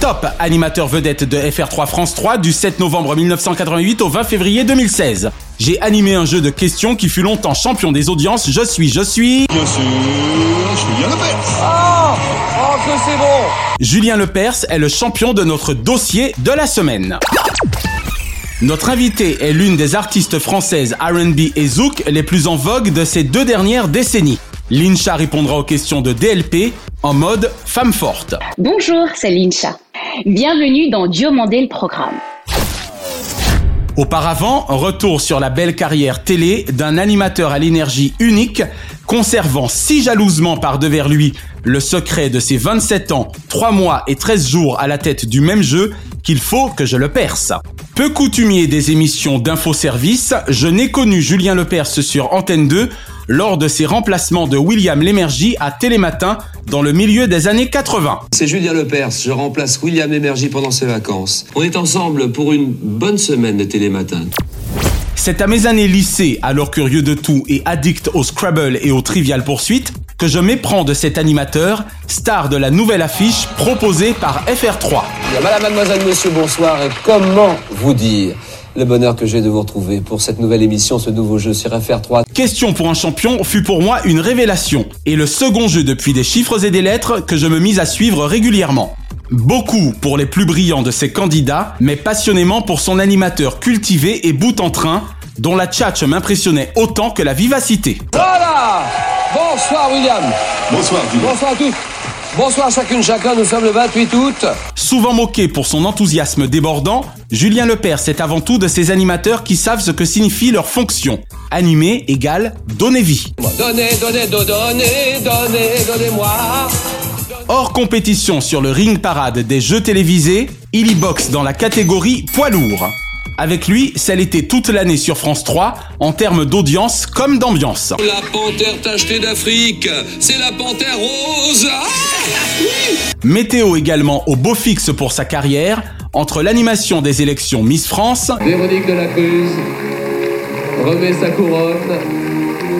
Top animateur vedette de FR3 France 3 du 7 novembre 1988 au 20 février 2016. J'ai animé un jeu de questions qui fut longtemps champion des audiences. Je suis, je suis... Bien sûr, Julien Lepers. Oh, oh que c'est bon Julien Lepers est le champion de notre dossier de la semaine. Notre invité est l'une des artistes françaises R&B et Zouk les plus en vogue de ces deux dernières décennies. Lincha répondra aux questions de DLP en mode femme forte. Bonjour, c'est Lincha. Bienvenue dans Diomandé le programme. Auparavant, retour sur la belle carrière télé d'un animateur à l'énergie unique, conservant si jalousement par devers lui le secret de ses 27 ans, 3 mois et 13 jours à la tête du même jeu qu'il faut que je le perce. Peu coutumier des émissions d'infoservice, je n'ai connu Julien Lepers sur Antenne 2 lors de ses remplacements de William Lémergie à Télématin dans le milieu des années 80. C'est Julien Lepers, je remplace William Lémergie pendant ses vacances. On est ensemble pour une bonne semaine de Télématin. C'est à mes années lycée, alors curieux de tout et addict au Scrabble et aux Trivial Poursuites, que je méprends de cet animateur, star de la nouvelle affiche proposée par FR3. Madame, mademoiselle, monsieur, bonsoir. Et comment vous dire? Le bonheur que j'ai de vous retrouver pour cette nouvelle émission, ce nouveau jeu sur FR3. Question pour un champion fut pour moi une révélation, et le second jeu depuis des chiffres et des lettres que je me mis à suivre régulièrement. Beaucoup pour les plus brillants de ces candidats, mais passionnément pour son animateur cultivé et bout en train, dont la tchatche m'impressionnait autant que la vivacité. Voilà Bonsoir William Bonsoir, Julien. Bonsoir à tous Bonsoir chacune, chacun, nous sommes le 28 août. Souvent moqué pour son enthousiasme débordant, Julien Lepers est avant tout de ces animateurs qui savent ce que signifie leur fonction. Animer égale donner vie. Donnez, donnez, do- donnez, donnez, donnez-moi. Hors compétition sur le ring parade des jeux télévisés, il y boxe dans la catégorie poids lourd. Avec lui, celle était toute l'année sur France 3, en termes d'audience comme d'ambiance. La panthère tachetée d'Afrique, c'est la panthère rose. Ah Météo également au beau fixe pour sa carrière, entre l'animation des élections Miss France, Véronique de la Cruz remet sa couronne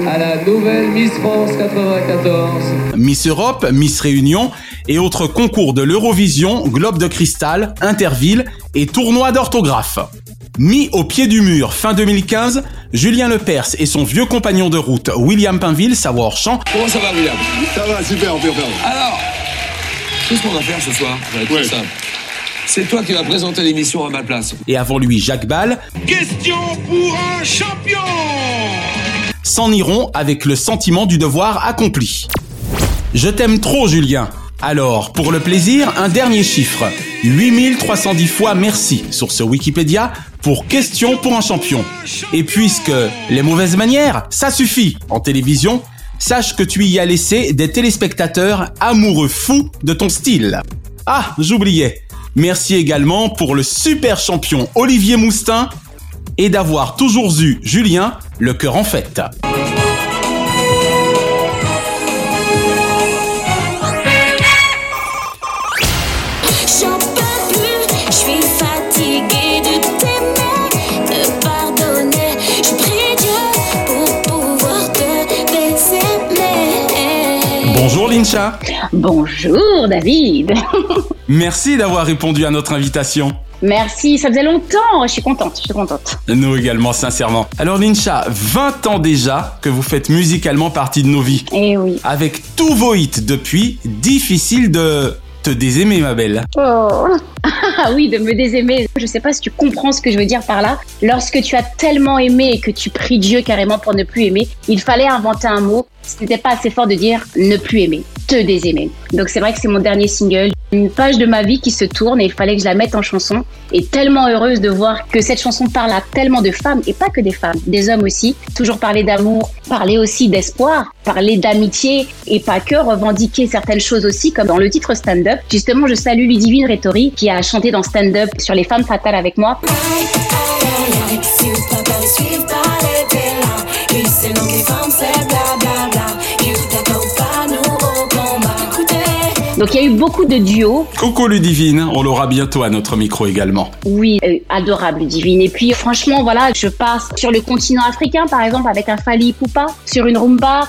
à la nouvelle Miss France 94. Miss Europe, Miss Réunion et autres concours de l'Eurovision, Globe de Cristal, Interville et tournois d'orthographe. Mis au pied du mur fin 2015, Julien Lepers et son vieux compagnon de route William Pinville, savoir chant, Comment ça va, William? Ça va, super, on peut. Alors, qu'est-ce qu'on va faire ce soir? Ouais. C'est toi qui vas présenter l'émission à ma place. et avant lui Jacques Ball, Question pour un champion s'en iront avec le sentiment du devoir accompli. Je t'aime trop Julien. Alors, pour le plaisir, un dernier chiffre. 8310 fois merci sur ce Wikipédia pour question pour un champion. Et puisque les mauvaises manières, ça suffit en télévision, sache que tu y as laissé des téléspectateurs amoureux fous de ton style. Ah, j'oubliais. Merci également pour le super champion Olivier Moustin et d'avoir toujours eu Julien le cœur en fête. Bonjour Lincha. Bonjour David. Merci d'avoir répondu à notre invitation. Merci, ça faisait longtemps. Je suis contente, je suis contente. Nous également, sincèrement. Alors Lincha, 20 ans déjà que vous faites musicalement partie de nos vies. Eh oui. Avec tous vos hits depuis, difficile de te désaimer, ma belle. Oh. Ah oui, de me désaimer. Je sais pas si tu comprends ce que je veux dire par là. Lorsque tu as tellement aimé et que tu pries Dieu carrément pour ne plus aimer, il fallait inventer un mot. Ce n'était pas assez fort de dire ne plus aimer, te désaimer. Donc c'est vrai que c'est mon dernier single, une page de ma vie qui se tourne et il fallait que je la mette en chanson. Et tellement heureuse de voir que cette chanson parle à tellement de femmes et pas que des femmes, des hommes aussi. Toujours parler d'amour, parler aussi d'espoir, parler d'amitié et pas que revendiquer certaines choses aussi comme dans le titre Stand Up. Justement, je salue Ludivine Rétori qui a chanté dans Stand Up sur les femmes fatales avec moi. Donc il y a eu beaucoup de duos. Coucou Ludivine, on l'aura bientôt à notre micro également. Oui, euh, adorable Ludivine. Et puis franchement, voilà, je passe sur le continent africain par exemple avec un Fali Poupa, sur une rumba.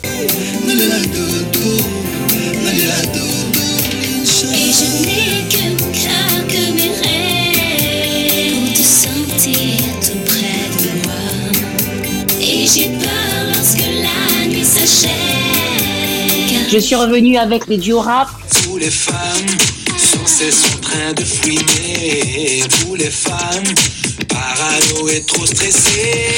Je suis revenue avec les duos rap. Vous les femmes, sans cesse en train de fouiner. Vous les femmes, parano et trop stressées.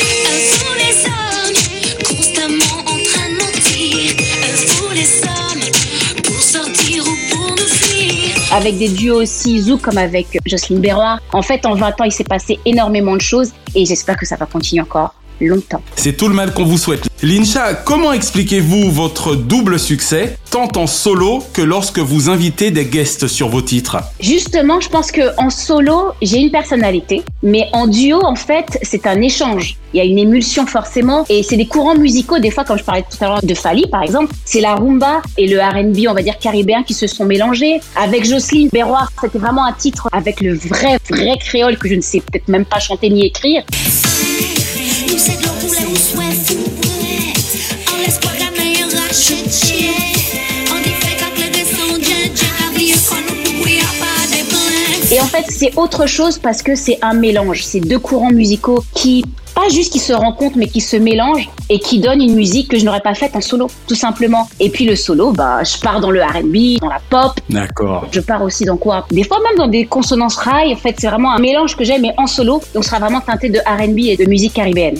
Vous les hommes, constamment en train de mentir. Vous les hommes, pour sortir ou pour nous fuir. avec des duos aussi zouk comme avec Jocelyne Berroir. En fait, en 20 ans, il s'est passé énormément de choses et j'espère que ça va continuer encore longtemps. C'est tout le mal qu'on vous souhaite. Lincha, comment expliquez-vous votre double succès, tant en solo que lorsque vous invitez des guests sur vos titres? Justement, je pense que en solo, j'ai une personnalité, mais en duo, en fait, c'est un échange. Il y a une émulsion forcément, et c'est des courants musicaux. Des fois, comme je parlais tout à l'heure de Fali, par exemple, c'est la rumba et le R&B, on va dire caribéen, qui se sont mélangés. Avec Jocelyne Berroir, c'était vraiment un titre avec le vrai, vrai créole que je ne sais peut-être même pas chanter ni écrire. Nous c'est de l'eau coulée fait, c'est autre chose parce que c'est un mélange. C'est deux courants musicaux qui, pas juste qui se rencontrent, mais qui se mélangent et qui donnent une musique que je n'aurais pas faite en solo, tout simplement. Et puis le solo, bah, je pars dans le R&B, dans la pop. D'accord. Je pars aussi dans quoi? Des fois même dans des consonances rail. En fait, c'est vraiment un mélange que j'aime, mais en solo. Donc, ce sera vraiment teinté de R&B et de musique caribéenne.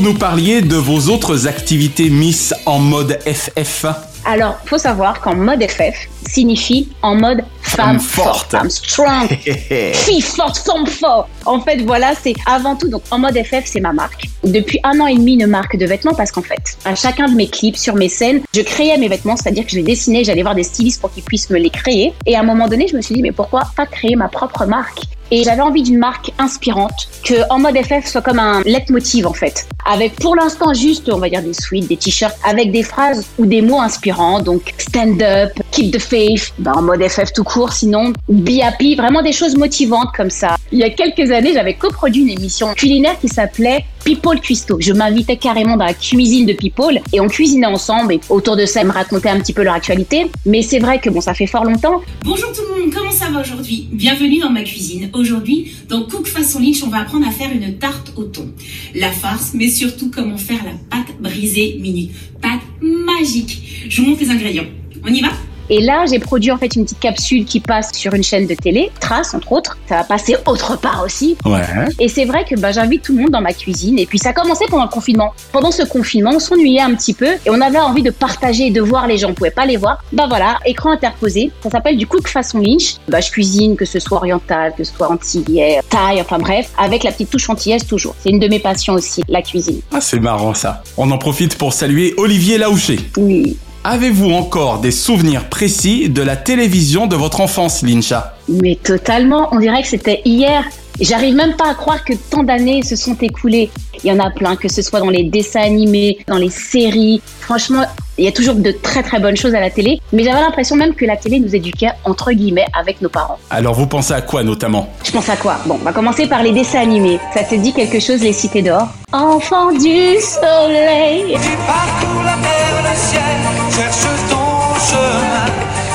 Vous nous parliez de vos autres activités Miss en mode FF, Alors, faut savoir qu'en mode FF signifie en mode femme, Femme forte. forte, femme strong, fille forte, femme forte. En fait, voilà, c'est avant tout, donc en mode FF, c'est ma marque. Depuis un an et demi, une marque de vêtements parce qu'en fait, à chacun de mes clips, sur mes scènes, je créais mes vêtements, c'est-à-dire que je les dessinais, j'allais voir des stylistes pour qu'ils puissent me les créer. Et à un moment donné, je me suis dit, mais pourquoi pas créer ma propre marque? Et j'avais envie d'une marque inspirante, que en mode FF soit comme un leitmotiv en fait. Avec pour l'instant juste, on va dire des suites, des t-shirts, avec des phrases ou des mots inspirants, donc stand up, keep the faith, ben, en mode FF tout court, sinon be happy, vraiment des choses motivantes comme ça. Il y a quelques années, j'avais coproduit une émission culinaire qui s'appelait People Cuisto. Je m'invitais carrément dans la cuisine de People et on cuisinait ensemble et autour de ça, ils me racontaient un petit peu leur actualité. Mais c'est vrai que bon, ça fait fort longtemps. Bonjour tout le monde, comment ça va aujourd'hui? Bienvenue dans ma cuisine. Aujourd'hui, dans Cook Façon Lynch, on va apprendre à faire une tarte au thon. La farce, mais surtout comment faire la pâte brisée minute. Pâte magique. Je vous montre les ingrédients. On y va? Et là, j'ai produit en fait une petite capsule qui passe sur une chaîne de télé, Trace entre autres. Ça va passer autre part aussi. ouais. Et c'est vrai que bah, j'invite tout le monde dans ma cuisine. Et puis ça a commencé pendant le confinement. Pendant ce confinement, on s'ennuyait un petit peu et on avait envie de partager et de voir les gens. On pouvait pas les voir. Bah voilà, écran interposé. Ça s'appelle du cook façon Lynch. Bah je cuisine, que ce soit oriental, que ce soit antillais, thaï, enfin bref, avec la petite touche antillaise toujours. C'est une de mes passions aussi, la cuisine. Ah, c'est marrant ça. On en profite pour saluer Olivier Laouché. Oui. Avez-vous encore des souvenirs précis de la télévision de votre enfance, Lincha? Mais totalement, on dirait que c'était hier. J'arrive même pas à croire que tant d'années se sont écoulées. Il y en a plein, que ce soit dans les dessins animés, dans les séries. Franchement, Il y a toujours de très très bonnes choses à la télé, mais j'avais l'impression même que la télé nous éduquait entre guillemets avec nos parents. Alors vous pensez à quoi notamment? Je pense à quoi? Bon, on va commencer par les dessins animés. Ça te dit quelque chose, les cités d'or? Enfant du soleil. Parcours la terre, le ciel, cherche ton chemin.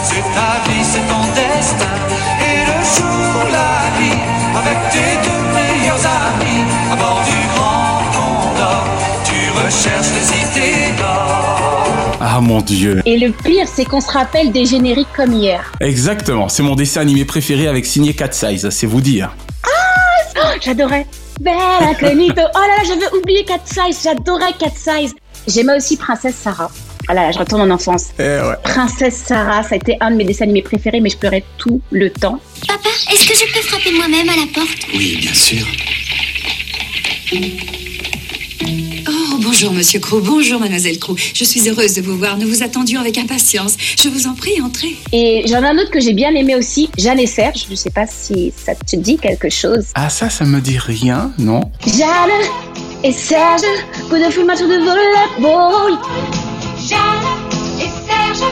C'est ta vie, c'est ton destin. Et le jour, la vie, avec tes deux meilleurs amis, à bord du grand Condor, tu recherches les cités d'or. Ah mon dieu. Et le pire, c'est qu'on se rappelle des génériques comme hier. Exactement, c'est mon dessin animé préféré avec signé Cat Size, c'est vous dire. Oh, J'adorais. Bella Clenito. Oh là là, j'avais oublié Cat Size. J'adorais Cat Size. J'aimais aussi Princesse Sarah. Ah là là, je retourne en enfance. Eh ouais. Princesse Sarah, ça a été un de mes dessins animés préférés, mais je pleurais tout le temps. Papa, est-ce que je peux frapper moi-même à la porte? Oui, bien sûr. Bonjour, monsieur Crow. Bonjour, mademoiselle Crow. Je suis heureuse de vous voir. Nous vous attendions avec impatience. Je vous en prie, entrez. Et j'en ai un autre que j'ai bien aimé aussi, Jeanne et Serge. Je sais pas si ça te dit quelque chose. Ah ça, ça me dit rien, non Jeanne et Serge, coup de foule, match de volleyball. Jeanne et Serge,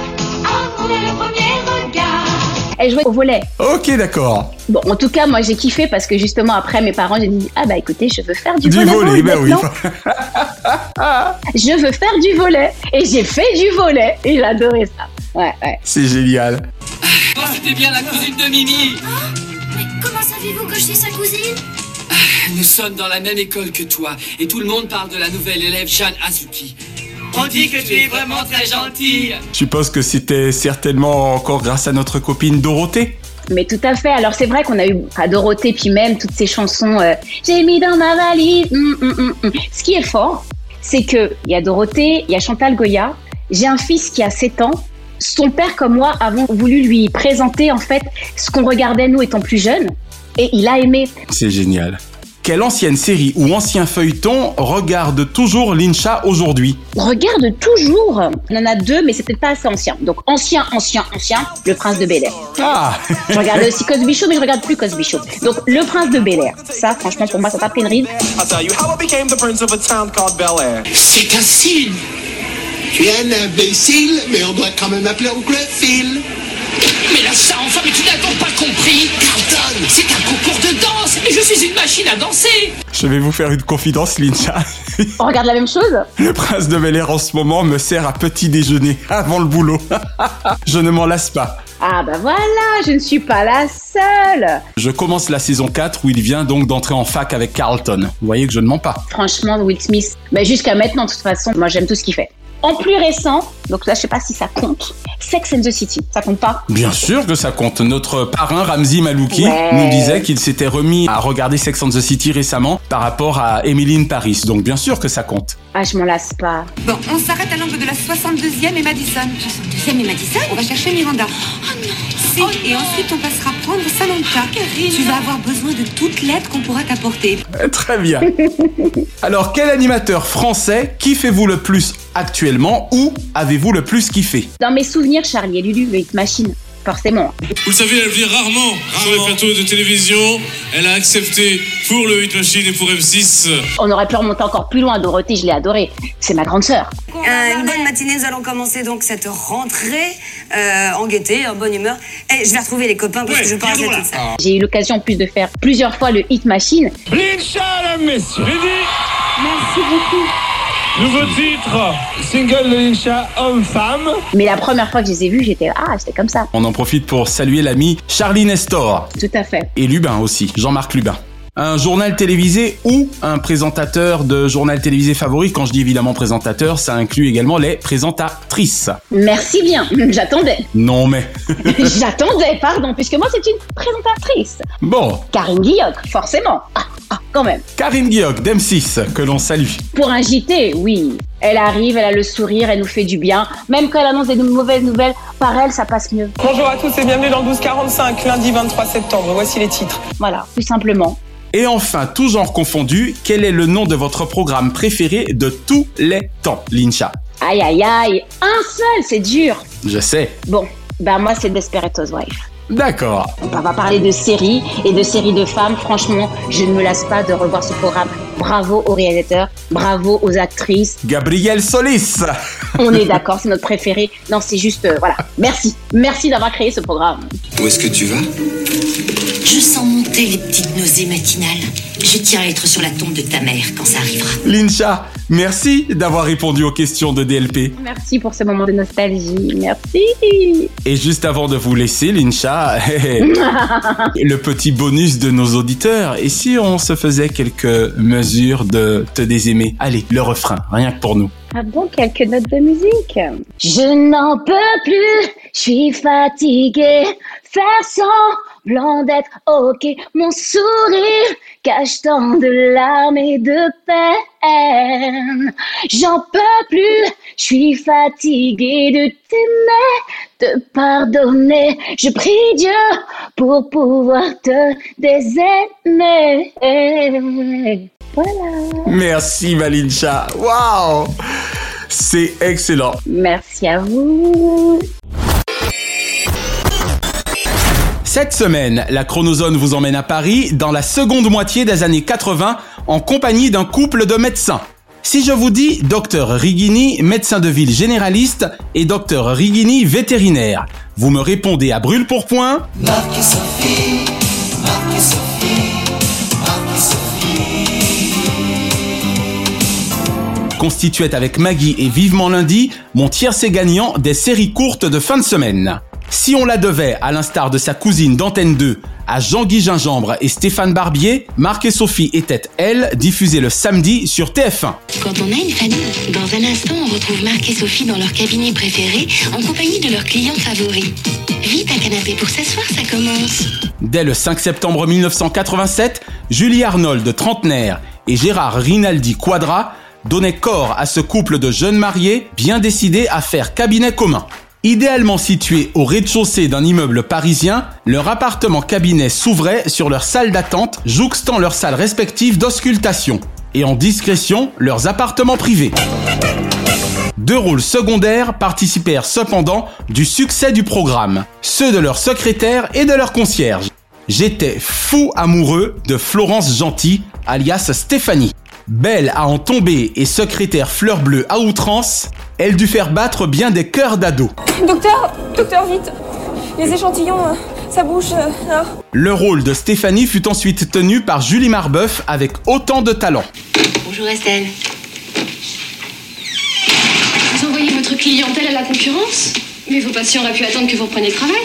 Elle jouait au volet. Ok, d'accord. Bon, en tout cas, moi j'ai kiffé parce que justement après mes parents, j'ai dit ah bah écoutez, je veux faire du, Du volet, ben oui. Je veux faire du volet et j'ai fait du volet et j'ai adoré ça. Ouais, ouais. C'est génial. Oh, c'était bien la cousine de Mimi. Mais comment savez-vous que je suis sa cousine? Nous sommes dans la même école que toi et tout le monde parle de la nouvelle élève Jeanne Azuki. On dit que tu es vraiment très gentille. Je suppose que c'était certainement encore grâce à notre copine Dorothée. Mais tout à fait. Alors c'est vrai qu'on a eu à Dorothée puis même toutes ces chansons. euh, J'ai mis dans ma valise. hum, hum, hum. Ce qui est fort, c'est que il y a Dorothée, il y a Chantal Goya. J'ai un fils qui a 7 ans. Son père comme moi avons voulu lui présenter en fait ce qu'on regardait nous étant plus jeunes. Et il a aimé. C'est génial. Quelle ancienne série ou ancien feuilleton regarde toujours Lincha aujourd'hui regarde toujours. On en a deux, mais c'est peut-être pas assez ancien. Donc ancien, ancien, ancien, Le Prince de Bel Air. Ah Je regardais aussi Cosby Show, mais je regarde plus Cosby Show. Donc Le Prince de Bel Air. Ça, franchement, pour moi, ça t'a pris une ride. I'll tell you how I became the prince of a town called Bel Air. C'est un signe. Tu es un imbécile, mais on doit quand même appeler oncle Phil. Mais là, ça, enfin, mais tu n'as donc pas compris Carlton C'est un concours de danse et je suis une machine à danser Je vais vous faire une confidence, Lincha. On regarde la même chose Le prince de Bel Air en ce moment me sert à petit déjeuner avant le boulot. Je ne m'en lasse pas. Ah bah voilà, je ne suis pas la seule. Je commence la saison 4 où il vient donc d'entrer en fac avec Carlton. Vous voyez que je ne mens pas. Franchement, Will Smith, bah, jusqu'à maintenant, de toute façon, moi j'aime tout ce qu'il fait. En plus récent, donc là je sais pas si ça compte, Sex and the City, ça compte pas? Bien sûr que ça compte. Notre parrain Ramzi Malouki Ouais. nous disait qu'il s'était remis à regarder Sex and the City récemment par rapport à Emily in Paris. Donc bien sûr que ça compte. Ah, je m'en lasse pas. Bon, on s'arrête à l'angle de la 62e et Madison. 62e et Madison? On va chercher Miranda. Oh non Si, et ensuite on passera prendre Samantha. Tu vas avoir besoin de toute l'aide qu'on pourra t'apporter. Très bien. Alors quel animateur français kiffez-vous le plus actuellement ou avez-vous le plus kiffé? Dans mes souvenirs, Charlie et Lulu, le Hit Machine, forcément. Vous le savez, elle vient rarement, sur les plateaux de télévision. Elle a accepté pour le Hit Machine et pour M6. On aurait pu remonter encore plus loin, Dorothée, je l'ai adorée. C'est ma grande sœur. Euh, une bonne matinée, nous allons commencer donc cette rentrée euh, en gaieté, en bonne humeur. Et je vais retrouver les copains parce que je parle toute ça. J'ai eu l'occasion en plus de faire plusieurs fois le Hit Machine. Lincha, mesdames, messieurs. Merci beaucoup. Nouveau titre, single de Lincha, homme-femme. Mais la première fois que je les ai vus, j'étais ah, j'étais comme ça. On en profite pour saluer l'ami Charlie Nestor Tout à fait. et Lubin aussi, Jean-Marc Lubin. Un journal télévisé ou un présentateur de journal télévisé favori, quand je dis évidemment présentateur, ça inclut également les présentatrices. Merci bien. J'attendais. Non mais... J'attendais, pardon, puisque moi c'est une présentatrice. Bon, Karine Guilloc, forcément. Ah, ah, quand même. Karine Guillaume d'M6, que l'on salue. Pour un JT, oui. Elle arrive, elle a le sourire, elle nous fait du bien. Même quand elle annonce des mauvaises nouvelles, par elle, ça passe mieux. Bonjour à tous et bienvenue dans le 1245, lundi 23 septembre. Voici les titres. Voilà, tout simplement. Et enfin, tout genre confondu, quel est le nom de votre programme préféré de tous les temps, Lincha Aïe, aïe, aïe. Un seul, c'est dur. Je sais. Bon, ben moi, c'est Desperate Housewife. D'accord. On va parler de séries et de séries de femmes. Franchement, je ne me lasse pas de revoir ce programme. Bravo aux réalisateurs, bravo aux actrices. Gabriel Solis. On est d'accord, c'est notre préféré. Non, c'est juste, euh, voilà. Merci. Merci d'avoir créé ce programme. Où est-ce que tu vas? Je sens monter les petites nausées matinales. Je tiens à être sur la tombe de ta mère quand ça arrivera. Lincha, merci d'avoir répondu aux questions de DLP. Merci pour ce moment de nostalgie. Merci. Et juste avant de vous laisser, Lincha, le petit bonus de nos auditeurs, et si on se faisait quelques mesures de te désaimer? Allez, le refrain, rien que pour nous. Ah bon, quelques notes de musique? Je n'en peux plus, je suis fatiguée. Faire semblant d'être ok, mon sourire cache tant de larmes et de peine. J'en peux plus, je suis fatiguée de t'aimer, te pardonner. Je prie Dieu pour pouvoir te désaimer. Voilà. Merci Malincha. Waouh C'est excellent. Merci à vous. Cette semaine, la Chronozone vous emmène à Paris dans la seconde moitié des années 80 en compagnie d'un couple de médecins. Si je vous dis Docteur Rigini, médecin de ville généraliste, et Docteur Rigini, vétérinaire, vous me répondez à brûle pour point? Sophie, Sophie, Sophie. constituait avec Maggie et Vivement Lundi mon tiercé gagnant des séries courtes de fin de semaine. Si on la devait, à l'instar de sa cousine d'Antenne 2, à Jean-Guy Gingembre et Stéphane Barbier, Marc et Sophie étaient, elles, diffusées le samedi sur TF1. Quand on a une famille, dans un instant, on retrouve Marc et Sophie dans leur cabinet préféré, en compagnie de leurs clients favoris. Vite un canapé pour s'asseoir, ça commence. Dès le 5 septembre 1987, Julie Arnold, trentenaire, et Gérard Rinaldi Quadra donnaient corps à ce couple de jeunes mariés bien décidés à faire cabinet commun. Idéalement situé au rez-de-chaussée d'un immeuble parisien, leur appartement-cabinet s'ouvrait sur leur salle d'attente, jouxtant leurs salles respectives d'auscultation, et en discrétion leurs appartements privés. Deux rôles secondaires participèrent cependant du succès du programme, ceux de leur secrétaire et de leur concierge. J'étais fou amoureux de Florence Gentil, alias Stéphanie. Belle à en tomber et secrétaire fleur bleue à outrance, elle dut faire battre bien des cœurs d'ado. Docteur, docteur, vite. Les échantillons, euh, ça bouge. euh, là. Le rôle de Stéphanie fut ensuite tenu par Julie Marbeuf avec autant de talent. Bonjour Estelle. Vous envoyez votre clientèle à la concurrence? Mais vos patients auraient pu attendre que vous repreniez le travail.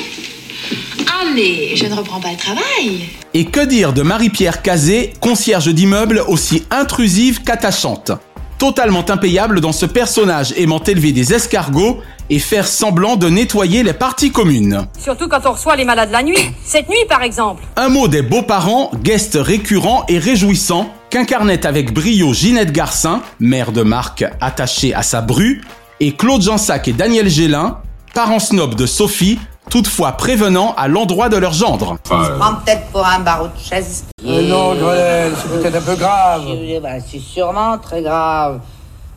Ah mais je ne reprends pas le travail. Et que dire de Marie-Pierre Cazé, concierge d'immeuble aussi intrusive qu'attachante? Totalement impayable dans ce personnage aimant élever des escargots et faire semblant de nettoyer les parties communes. Surtout quand on reçoit les malades la nuit. Cette nuit, par exemple. Un mot des beaux-parents, guest récurrent et réjouissant, qu'incarnait avec brio Ginette Garcin, mère de Marc attachée à sa bru, et Claude Jansac et Daniel Gélin, parents snobs de Sophie, toutefois prévenant à l'endroit de leur gendre. Prends peut-être pour un barreau de chaise. Euh, non, Grenelle, c'est peut-être un peu grave. Ben, c'est sûrement très grave.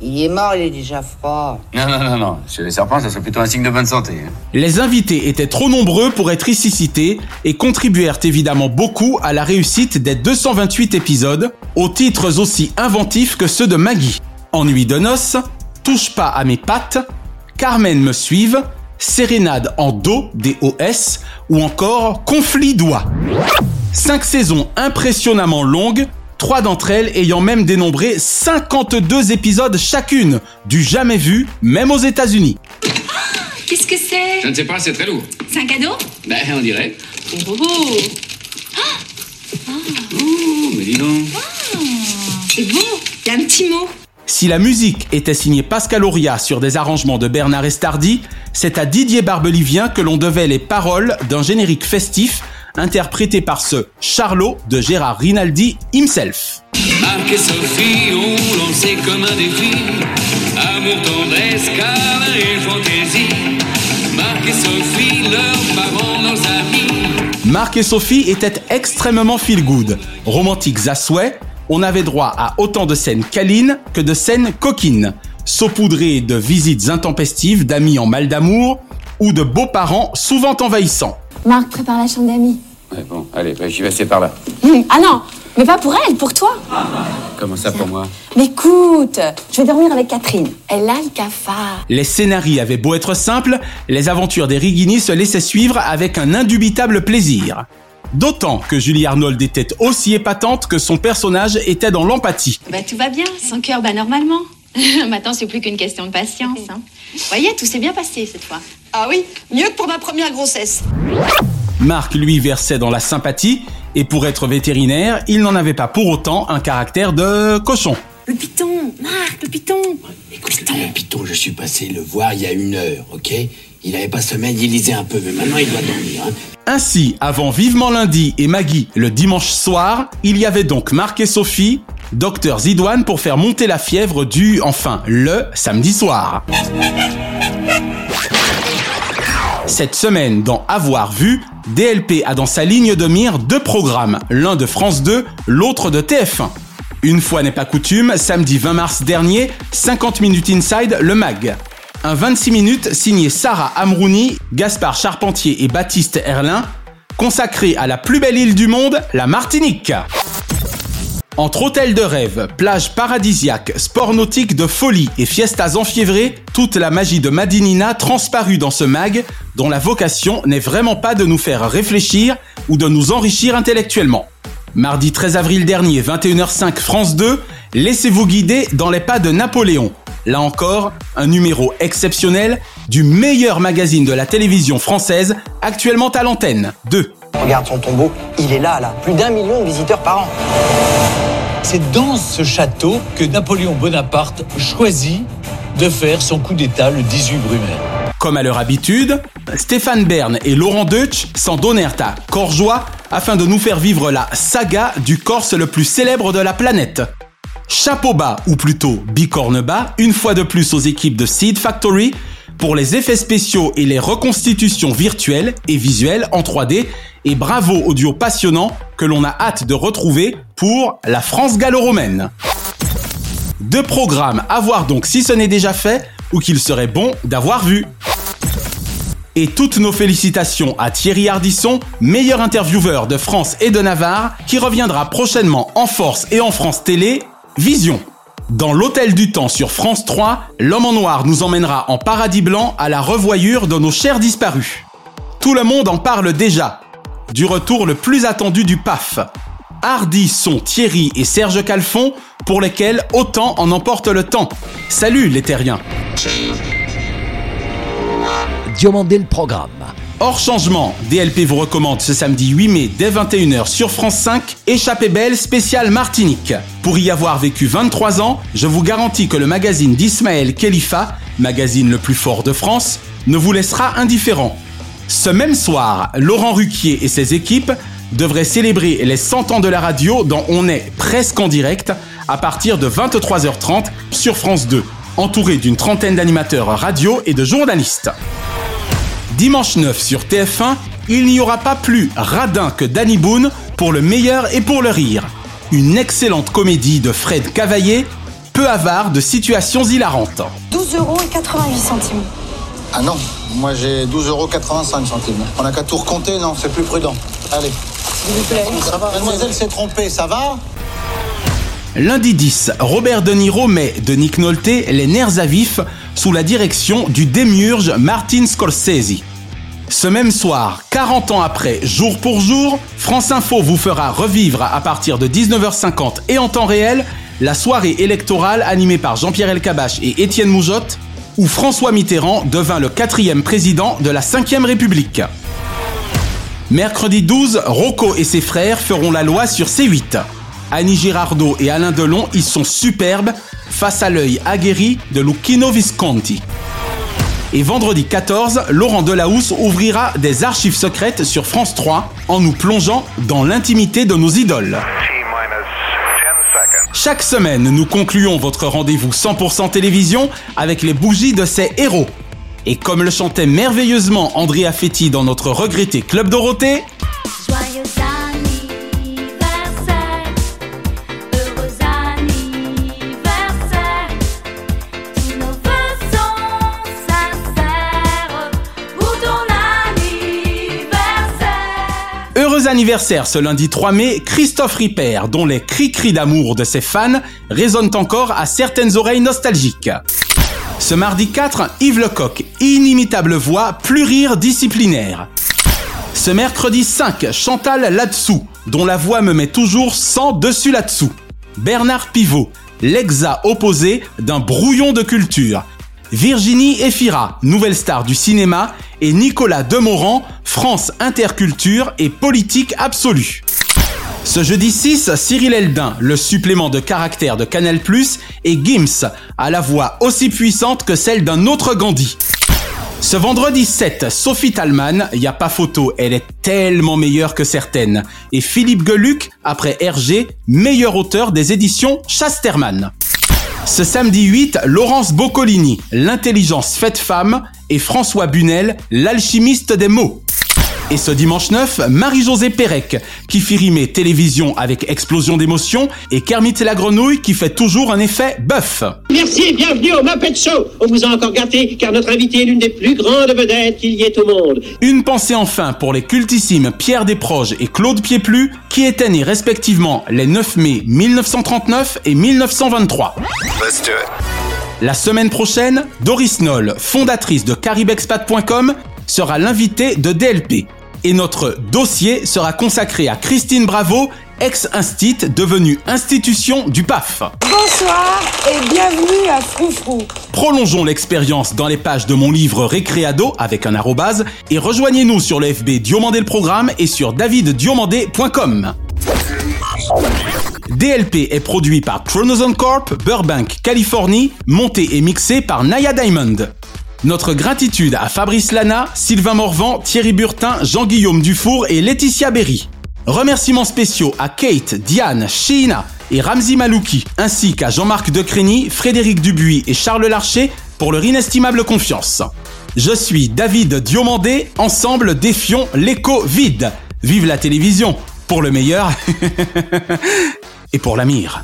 Il est mort, il est déjà froid. Non, non, non, non. Chez les serpents, ça serait plutôt un signe de bonne santé. hein. Les invités étaient trop nombreux pour être ici cités et contribuèrent évidemment beaucoup à la réussite des 228 épisodes, aux titres aussi inventifs que ceux de Maggie. Ennui de noces, Touche pas à mes pattes, Carmen me suive, Sérénade en Do, DOS, ou encore Conflit doigt. Cinq saisons impressionnamment longues, trois d'entre elles ayant même dénombré 52 épisodes chacune, du jamais vu, même aux États-Unis. Qu'est-ce que c'est? Je ne sais pas, c'est très lourd. C'est un cadeau? Ben, on dirait. Oh, oh, oh. Ouh, mais dis donc. C'est beau. Il y a un petit mot. Si la musique était signée Pascal Auria sur des arrangements de Bernard Estardi, c'est à Didier Barbelivien que l'on devait les paroles d'un générique festif interprété par ce Charlot de Gérard Rinaldi himself. Marc et Sophie ont lancé comme un défi Amour, tendresse, câlin et fantaisie Marc et Sophie, leurs parents, leurs amis Marc et Sophie étaient extrêmement feel-good. Romantiques à souhait, on avait droit à autant de scènes câlines que de scènes coquines. Saupoudrées de visites intempestives d'amis en mal d'amour, ou de beaux-parents souvent envahissants. Marc, prépare la chambre d'amis. Ouais, bon, allez, bah, j'y vais, c'est par là. Hum, Ah non, mais pas pour elle, pour toi. Comment ça pour moi? Mais écoute, je vais dormir avec Catherine. Elle a le cafard. Les scénarios avaient beau être simples, les aventures des Rigini se laissaient suivre avec un indubitable plaisir. D'autant que Julie Arnold était aussi épatante que son personnage était dans l'empathie. Bah tout va bien, son cœur bat normalement. Maintenant, c'est plus qu'une question de patience. Hein. Voyez, tout s'est bien passé cette fois. Ah oui, mieux que pour ma première grossesse. Marc lui versait dans la sympathie, et pour être vétérinaire, il n'en avait pas pour autant un caractère de cochon. Le piton, Marc, le piton. Écoutez, le piton, je suis passé le voir il y a une heure, ok? Il avait pas sommeil, il lisait un peu, mais maintenant il doit dormir. Hein. Ainsi, avant Vivement lundi et Maggie le dimanche soir, il y avait donc Marc et Sophie, Docteur Zidouane pour faire monter la fièvre du, enfin, le samedi soir. Cette semaine, dans Avoir vu, DLP a dans sa ligne de mire deux programmes, l'un de France 2, l'autre de TF1. Une fois n'est pas coutume, samedi 20 mars dernier, 50 minutes inside le mag. Un 26 minutes signé Sarah Amrouni, Gaspard Charpentier et Baptiste Herlin, consacré à la plus belle île du monde, la Martinique. Entre hôtels de rêve, plages paradisiaques, sports nautiques de folie et fiestas enfiévrées, toute la magie de Madinina transparut dans ce mag, dont la vocation n'est vraiment pas de nous faire réfléchir ou de nous enrichir intellectuellement. Mardi 13 avril dernier, 21h05 France 2, laissez-vous guider dans les pas de Napoléon. Là encore, un numéro exceptionnel du meilleur magazine de la télévision française actuellement à l'antenne. 2. Regarde son tombeau, il est là, là. Plus d'un million de visiteurs par an. C'est dans ce château que Napoléon Bonaparte choisit de faire son coup d'État le 18 Brumaire. Comme à leur habitude, Stéphane Bern et Laurent Deutsch s'en donnèrent à corps joie afin de nous faire vivre la saga du Corse le plus célèbre de la planète. Chapeau bas, ou plutôt bicorne bas, une fois de plus aux équipes de Seed Factory pour les effets spéciaux et les reconstitutions virtuelles et visuelles en 3D et bravo au duo passionnant que l'on a hâte de retrouver pour la France gallo-romaine. Deux programmes à voir donc si ce n'est déjà fait ou qu'il serait bon d'avoir vu. Et toutes nos félicitations à Thierry Ardisson, meilleur intervieweur de France et de Navarre, qui reviendra prochainement en force et en France Télé, Vision. Dans l'Hôtel du Temps sur France 3, l'homme en noir nous emmènera en paradis blanc à la revoyure de nos chers disparus. Tout le monde en parle déjà. Du retour le plus attendu du PAF. Hardy sont Thierry et Serge Calfon, pour lesquels autant en emporte le temps. Salut les terriens Diomandé le programme. Hors changement, DLP vous recommande ce samedi 8 mai dès 21h sur France 5, Échappée belle spéciale Martinique. Pour y avoir vécu 23 ans, je vous garantis que le magazine d'Ismaël Khalifa, magazine le plus fort de France, ne vous laissera indifférent. Ce même soir, Laurent Ruquier et ses équipes devraient célébrer les 100 ans de la radio dont on est presque en direct à partir de 23h30 sur France 2, entouré d'une trentaine d'animateurs radio et de journalistes. Dimanche 9 sur TF1, il n'y aura pas plus radin que Danny Boone pour le meilleur et pour le rire. Une excellente comédie de Fred Cavaillé, peu avare de situations hilarantes. 12 euros et 88 centimes. Ah non, moi j'ai 12,85 euros centimes. On n'a qu'à tout recompter, non, c'est plus prudent. Allez. S'il vous plaît. Ça va, mademoiselle s'est trompée, ça va? Lundi 10, Robert De Niro met de Nick Nolte les nerfs à vif sous la direction du démiurge Martin Scorsese. Ce même soir, 40 ans après, jour pour jour, France Info vous fera revivre à partir de 19h50 et en temps réel la soirée électorale animée par Jean-Pierre Elkabach et Étienne Moujotte, où François Mitterrand devint le quatrième président de la Ve République. Mercredi 12, Rocco et ses frères feront la loi sur C8. Annie Girardot et Alain Delon y sont superbes face à l'œil aguerri de Lucchino Visconti. Et vendredi 14, Laurent Delahousse ouvrira des archives secrètes sur France 3 en nous plongeant dans l'intimité de nos idoles. Chaque semaine, nous concluons votre rendez-vous 100% télévision avec les bougies de ces héros. Et comme le chantait merveilleusement Andrea Fetti dans notre regretté Club Dorothée, Anniversaire ce lundi 3 mai, Christophe Ripper, dont les cris-cris d'amour de ses fans résonnent encore à certaines oreilles nostalgiques. Ce mardi 4, Yves Lecoq, inimitable voix, pluridisciplinaire. Ce mercredi 5, Chantal Latsou, dont la voix me met toujours sans dessus là-dessous. Bernard Pivot, l'exa opposé d'un brouillon de culture. Virginie Efira, nouvelle star du cinéma, et Nicolas Demorand, France Interculture et politique absolue. Ce jeudi 6, Cyril Eldin, le supplément de caractère de Canal+, et Gims, à la voix aussi puissante que celle d'un autre Gandhi. Ce vendredi 7, Sophie Talman, y a pas photo, elle est tellement meilleure que certaines. Et Philippe Geluc, après Hergé, meilleur auteur des éditions Chasterman. Ce samedi 8, Laurence Boccolini, l'intelligence faite femme, et François Bunel, l'alchimiste des mots. Et ce dimanche 9, Marie-Josée Pérec, qui fit rimer télévision avec explosion d'émotion, et Kermit la grenouille qui fait toujours un effet bœuf. Merci et bienvenue au Muppet Show. On vous a encore gâté car notre invité est l'une des plus grandes vedettes qu'il y ait au monde. Une pensée enfin pour les cultissimes Pierre Desproges et Claude Pieplu, qui étaient nés respectivement les 9 mai 1939 et 1923. Let's do it. La semaine prochaine, Doris Noll, fondatrice de caribexpat.com, sera l'invitée de DLP. Et notre dossier sera consacré à Christine Bravo, ex-instit devenue institution du PAF. Bonsoir et bienvenue à Froufrou. Prolongeons l'expérience dans les pages de mon livre Récréado avec un arrobase et rejoignez-nous sur le FB Diomandé le programme et sur daviddiomandé.com. DLP est produit par Chronozone Corp, Burbank, Californie, monté et mixé par Naya Diamond. Notre gratitude à Fabrice Lana, Sylvain Morvan, Thierry Burtin, Jean-Guillaume Dufour et Laetitia Berry. Remerciements spéciaux à Kate, Diane, Sheina et Ramzi Malouki, ainsi qu'à Jean-Marc Decrény, Frédéric Dubuis et Charles Larcher pour leur inestimable confiance. Je suis David Diomandé, ensemble défions l'écho vide. Vive la télévision, pour le meilleur et pour la mire.